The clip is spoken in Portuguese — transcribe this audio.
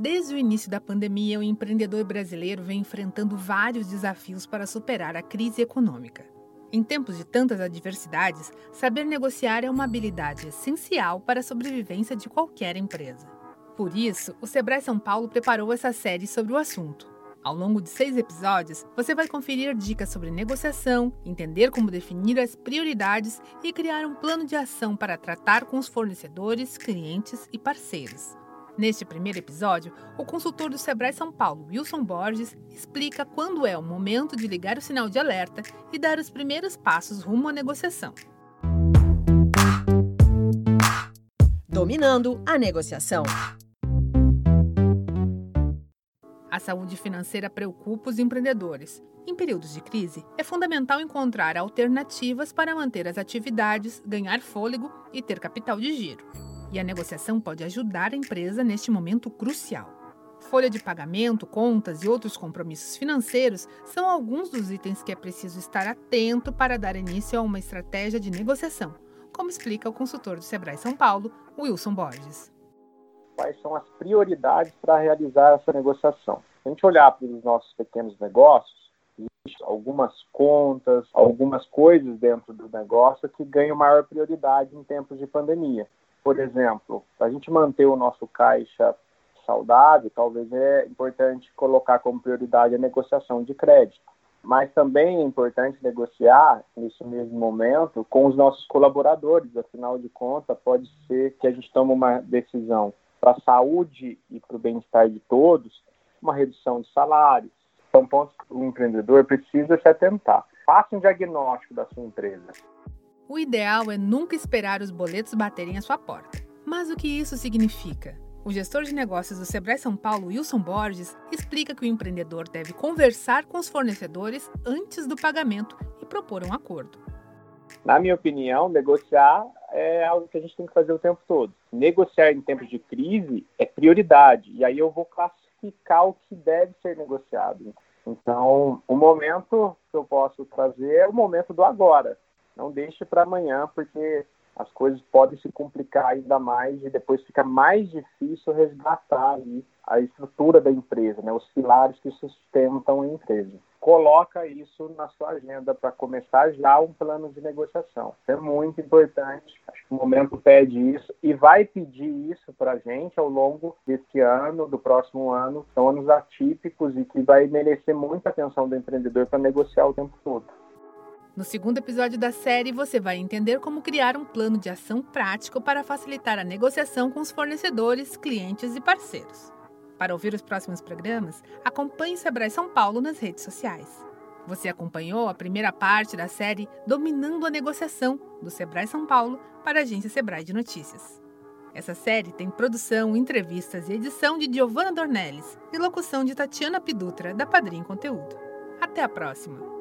Desde o início da pandemia, o empreendedor brasileiro vem enfrentando vários desafios para superar a crise econômica. Em tempos de tantas adversidades, saber negociar é uma habilidade essencial para a sobrevivência de qualquer empresa. Por isso, o Sebrae São Paulo preparou essa série sobre o assunto. Ao longo de seis episódios, você vai conferir dicas sobre negociação, entender como definir as prioridades e criar um plano de ação para tratar com os fornecedores, clientes e parceiros. Neste primeiro episódio, o consultor do Sebrae São Paulo, Wilson Borges, explica quando é o momento de ligar o sinal de alerta e dar os primeiros passos rumo à negociação. Dominando a negociação. A saúde financeira preocupa os empreendedores. Em períodos de crise, é fundamental encontrar alternativas para manter as atividades, ganhar fôlego e ter capital de giro e a negociação pode ajudar a empresa neste momento crucial. Folha de pagamento, contas e outros compromissos financeiros são alguns dos itens que é preciso estar atento para dar início a uma estratégia de negociação, como explica o consultor do Sebrae São Paulo, Wilson Borges. Quais são as prioridades para realizar essa negociação? Se a gente olhar para os nossos pequenos negócios, existem algumas contas, algumas coisas dentro do negócio que ganham maior prioridade em tempos de pandemia. Por exemplo, para a gente manter o nosso caixa saudável, talvez é importante colocar como prioridade a negociação de crédito. Mas também é importante negociar, nesse mesmo momento, com os nossos colaboradores. Afinal de contas, pode ser que a gente tome uma decisão para a saúde e para o bem-estar de todos, uma redução de salários. São pontos que o empreendedor precisa se atentar. Faça um diagnóstico da sua empresa o ideal é nunca esperar os boletos baterem à sua porta. Mas o que isso significa? O gestor de negócios do Sebrae São Paulo, Wilson Borges, explica que o empreendedor deve conversar com os fornecedores antes do pagamento e propor um acordo. Na minha opinião, negociar é algo que a gente tem que fazer o tempo todo. Negociar em tempos de crise é prioridade, e aí eu vou classificar o que deve ser negociado. Então, o momento que eu posso trazer é o momento do agora. Não deixe para amanhã, porque as coisas podem se complicar ainda mais e depois fica mais difícil resgatar ali a estrutura da empresa, né, os pilares que sustentam a empresa. Coloca isso na sua agenda para começar já um plano de negociação. é muito importante. Acho que o momento pede isso e vai pedir isso para a gente ao longo desse ano, do próximo ano. São anos atípicos e que vai merecer muita atenção do empreendedor para negociar o tempo todo. No segundo episódio da série, você vai entender como criar um plano de ação prático para facilitar a negociação com os fornecedores, clientes e parceiros. Para ouvir os próximos programas, acompanhe o Sebrae São Paulo nas redes sociais. Você acompanhou a primeira parte da série Dominando a Negociação, do Sebrae São Paulo, para a agência Sebrae de Notícias. Essa série tem produção, entrevistas e edição de Giovanna Dornelles e locução de Tatiana Pidutra, da Padrim Conteúdo. Até a próxima!